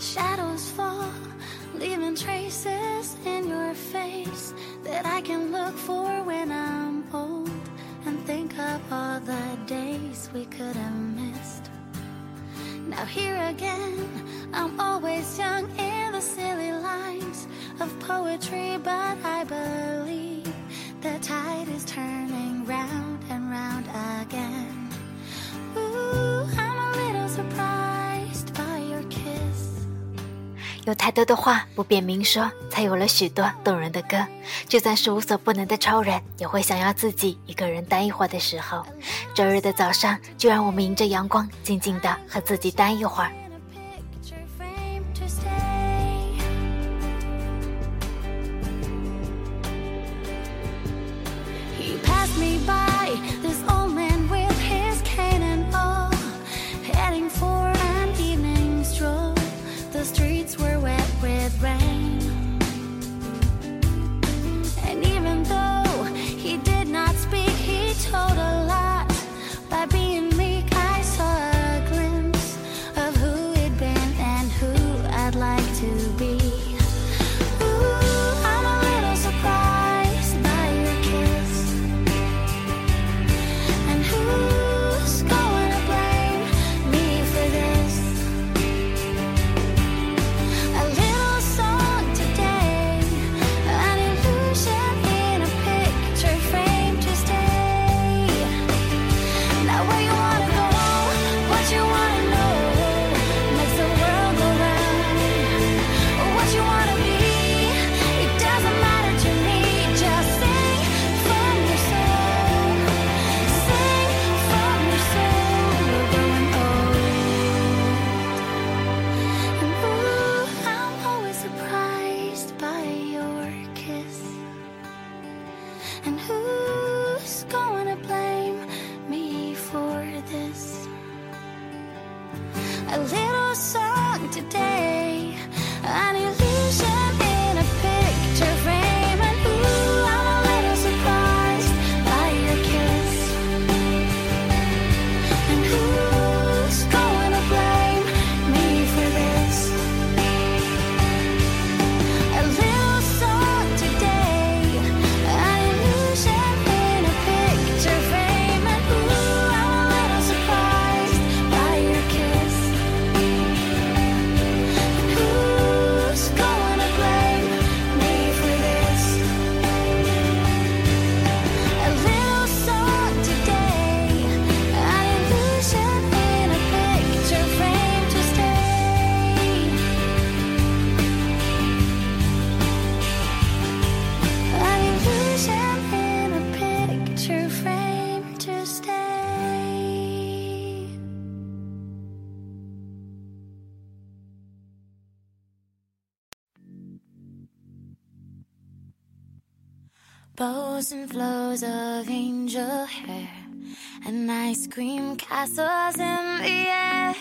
Shadows fall, leaving traces in your face that I can look for when I'm old and think of all the days we could have missed. Now, here again, I'm always young in the silly lines of poetry, but I believe the tide is turning 有太多的话不便明说，才有了许多动人的歌。就算是无所不能的超人，也会想要自己一个人待一会儿的时候。周日的早上，就让我们迎着阳光，静静的和自己待一会儿。Where you wanna 'Bows and flows of angel hair and ice cream castles in the air,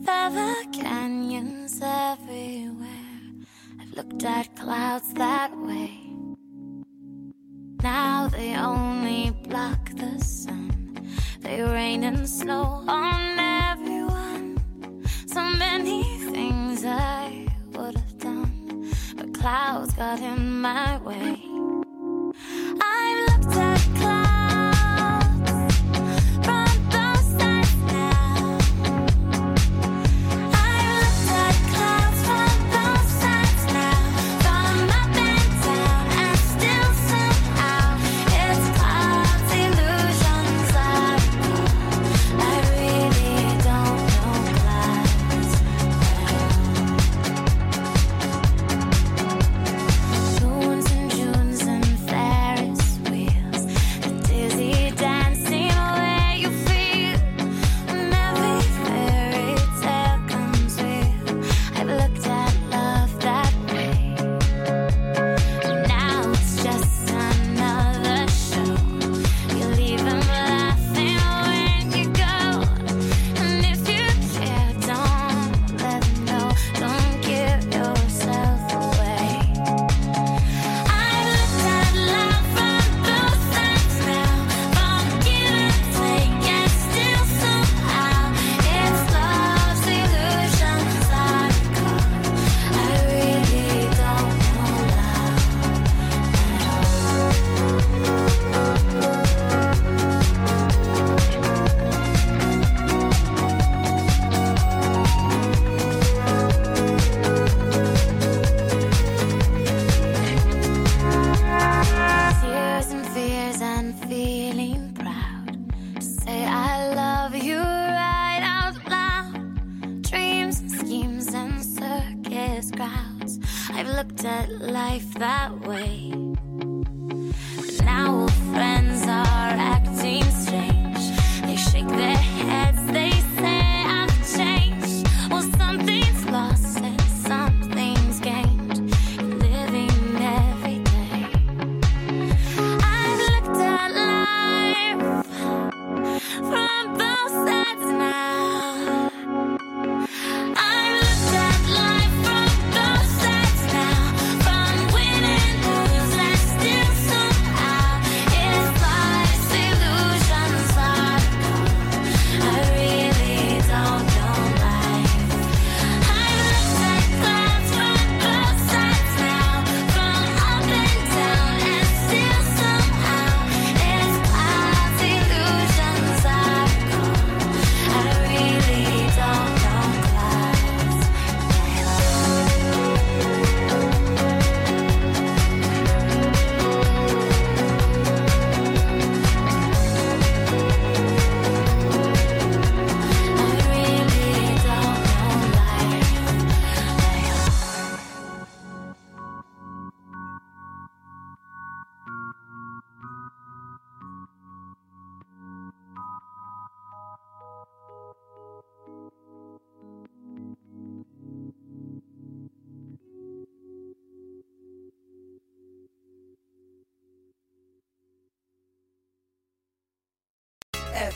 velvet canyons everywhere. I've looked at clouds that way. Now they only block the sun. They rain and snow on everyone. So many things I would have done, but clouds got in my way.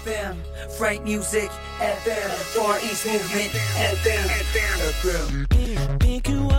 FM, Frank Music, FM, Far East Movement, FM, FM. FM.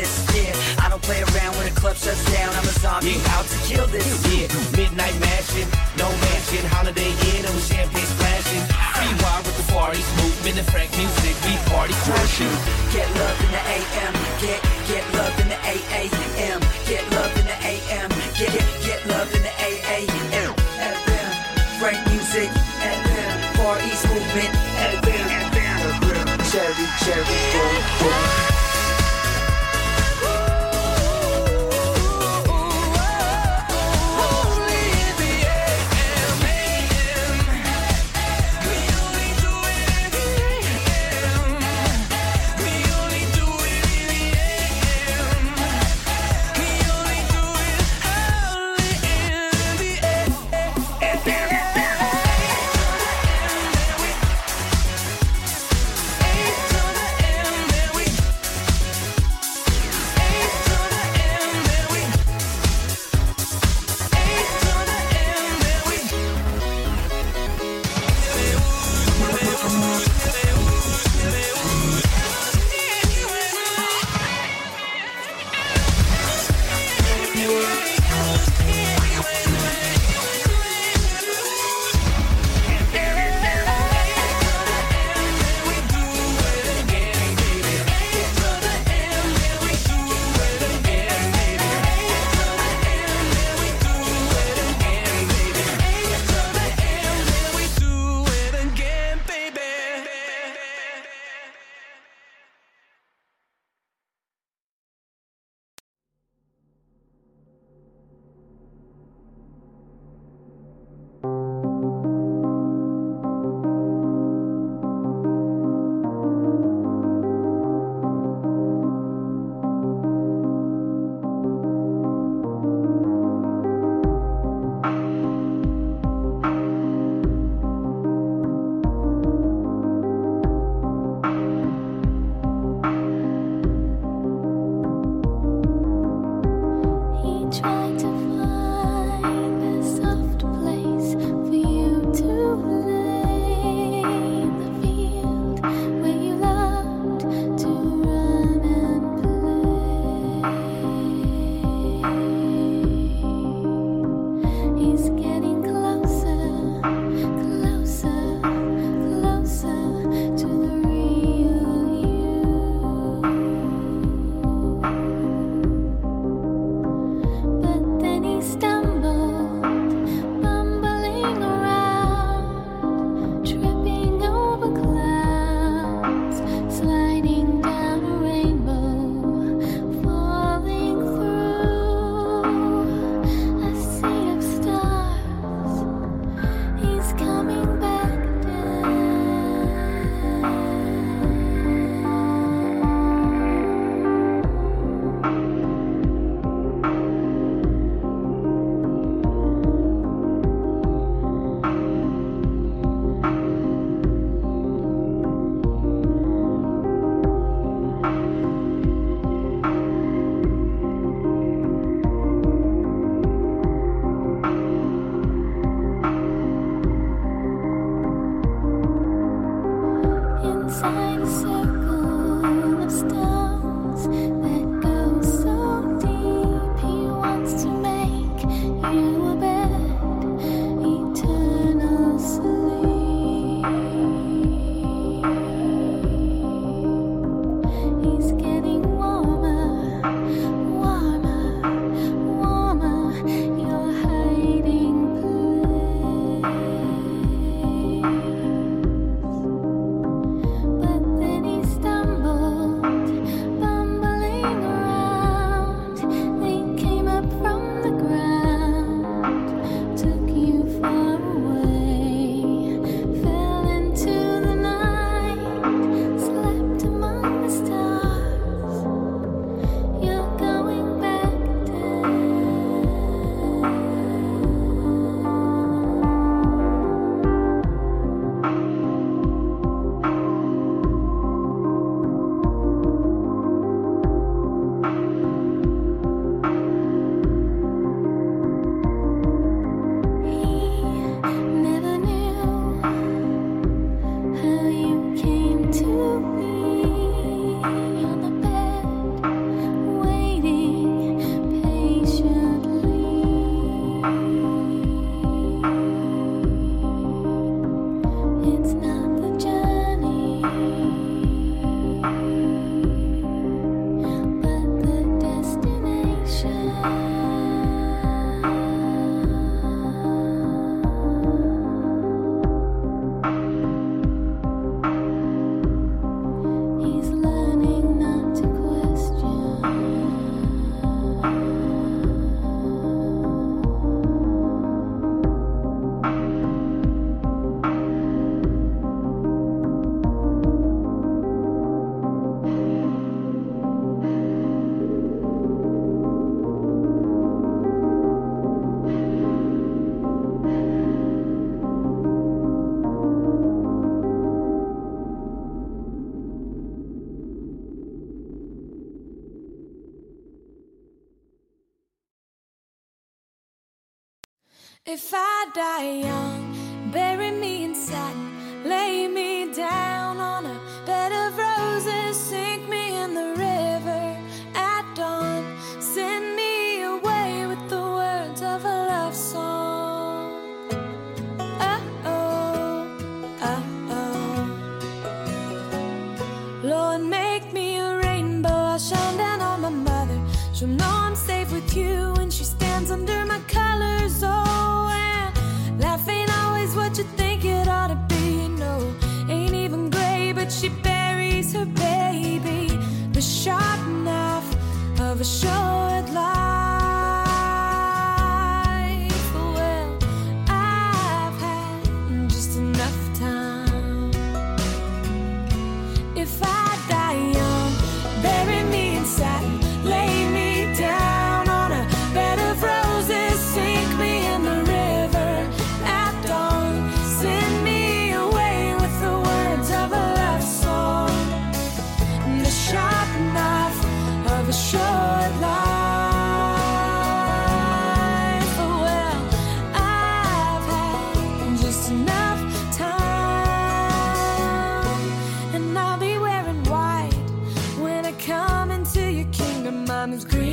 this year. I don't play around when the club shuts down. I'm a zombie yeah. out to kill this year. Midnight mansion, no mansion, holiday inn, and champagne splashing. Free wine with the far east movement and Frank music. We party crushing. Get love in the AM. Get get love in the AAM. Get love in the AM. Get get get love in the AAM. FM, Frank music. FM, Far East movement. FM, FM, Cherry Cherry. Boom. If I die young, bury me in. is green.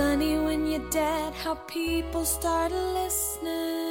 funny when you're dead how people start listening.